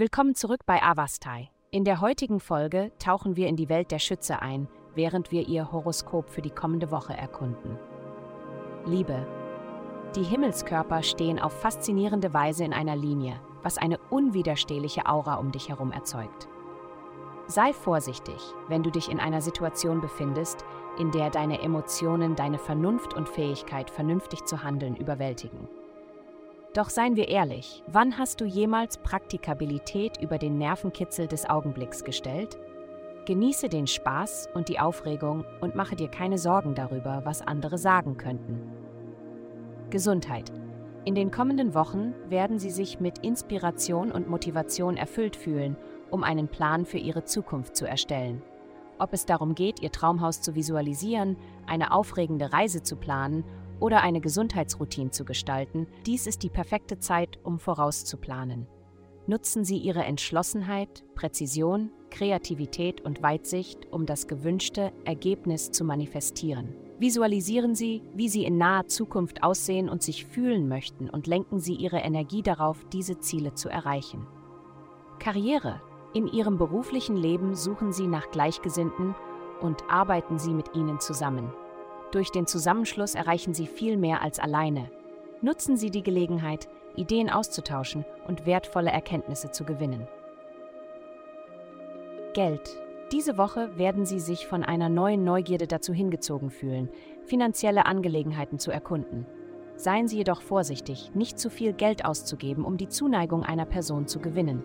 Willkommen zurück bei Avastai. In der heutigen Folge tauchen wir in die Welt der Schütze ein, während wir ihr Horoskop für die kommende Woche erkunden. Liebe. Die Himmelskörper stehen auf faszinierende Weise in einer Linie, was eine unwiderstehliche Aura um dich herum erzeugt. Sei vorsichtig, wenn du dich in einer Situation befindest, in der deine Emotionen deine Vernunft und Fähigkeit, vernünftig zu handeln, überwältigen. Doch seien wir ehrlich, wann hast du jemals Praktikabilität über den Nervenkitzel des Augenblicks gestellt? Genieße den Spaß und die Aufregung und mache dir keine Sorgen darüber, was andere sagen könnten. Gesundheit. In den kommenden Wochen werden Sie sich mit Inspiration und Motivation erfüllt fühlen, um einen Plan für Ihre Zukunft zu erstellen. Ob es darum geht, Ihr Traumhaus zu visualisieren, eine aufregende Reise zu planen oder eine Gesundheitsroutine zu gestalten, dies ist die perfekte Zeit, um vorauszuplanen. Nutzen Sie Ihre Entschlossenheit, Präzision, Kreativität und Weitsicht, um das gewünschte Ergebnis zu manifestieren. Visualisieren Sie, wie Sie in naher Zukunft aussehen und sich fühlen möchten und lenken Sie Ihre Energie darauf, diese Ziele zu erreichen. Karriere. In Ihrem beruflichen Leben suchen Sie nach Gleichgesinnten und arbeiten Sie mit ihnen zusammen. Durch den Zusammenschluss erreichen Sie viel mehr als alleine. Nutzen Sie die Gelegenheit, Ideen auszutauschen und wertvolle Erkenntnisse zu gewinnen. Geld. Diese Woche werden Sie sich von einer neuen Neugierde dazu hingezogen fühlen, finanzielle Angelegenheiten zu erkunden. Seien Sie jedoch vorsichtig, nicht zu viel Geld auszugeben, um die Zuneigung einer Person zu gewinnen.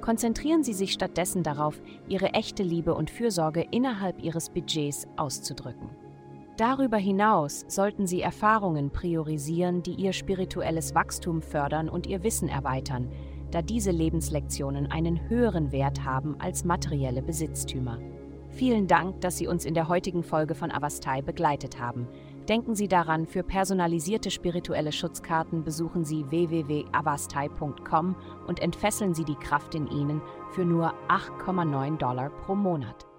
Konzentrieren Sie sich stattdessen darauf, Ihre echte Liebe und Fürsorge innerhalb Ihres Budgets auszudrücken. Darüber hinaus sollten Sie Erfahrungen priorisieren, die Ihr spirituelles Wachstum fördern und Ihr Wissen erweitern, da diese Lebenslektionen einen höheren Wert haben als materielle Besitztümer. Vielen Dank, dass Sie uns in der heutigen Folge von Avastai begleitet haben. Denken Sie daran, für personalisierte spirituelle Schutzkarten besuchen Sie www.avastai.com und entfesseln Sie die Kraft in Ihnen für nur 8,9 Dollar pro Monat.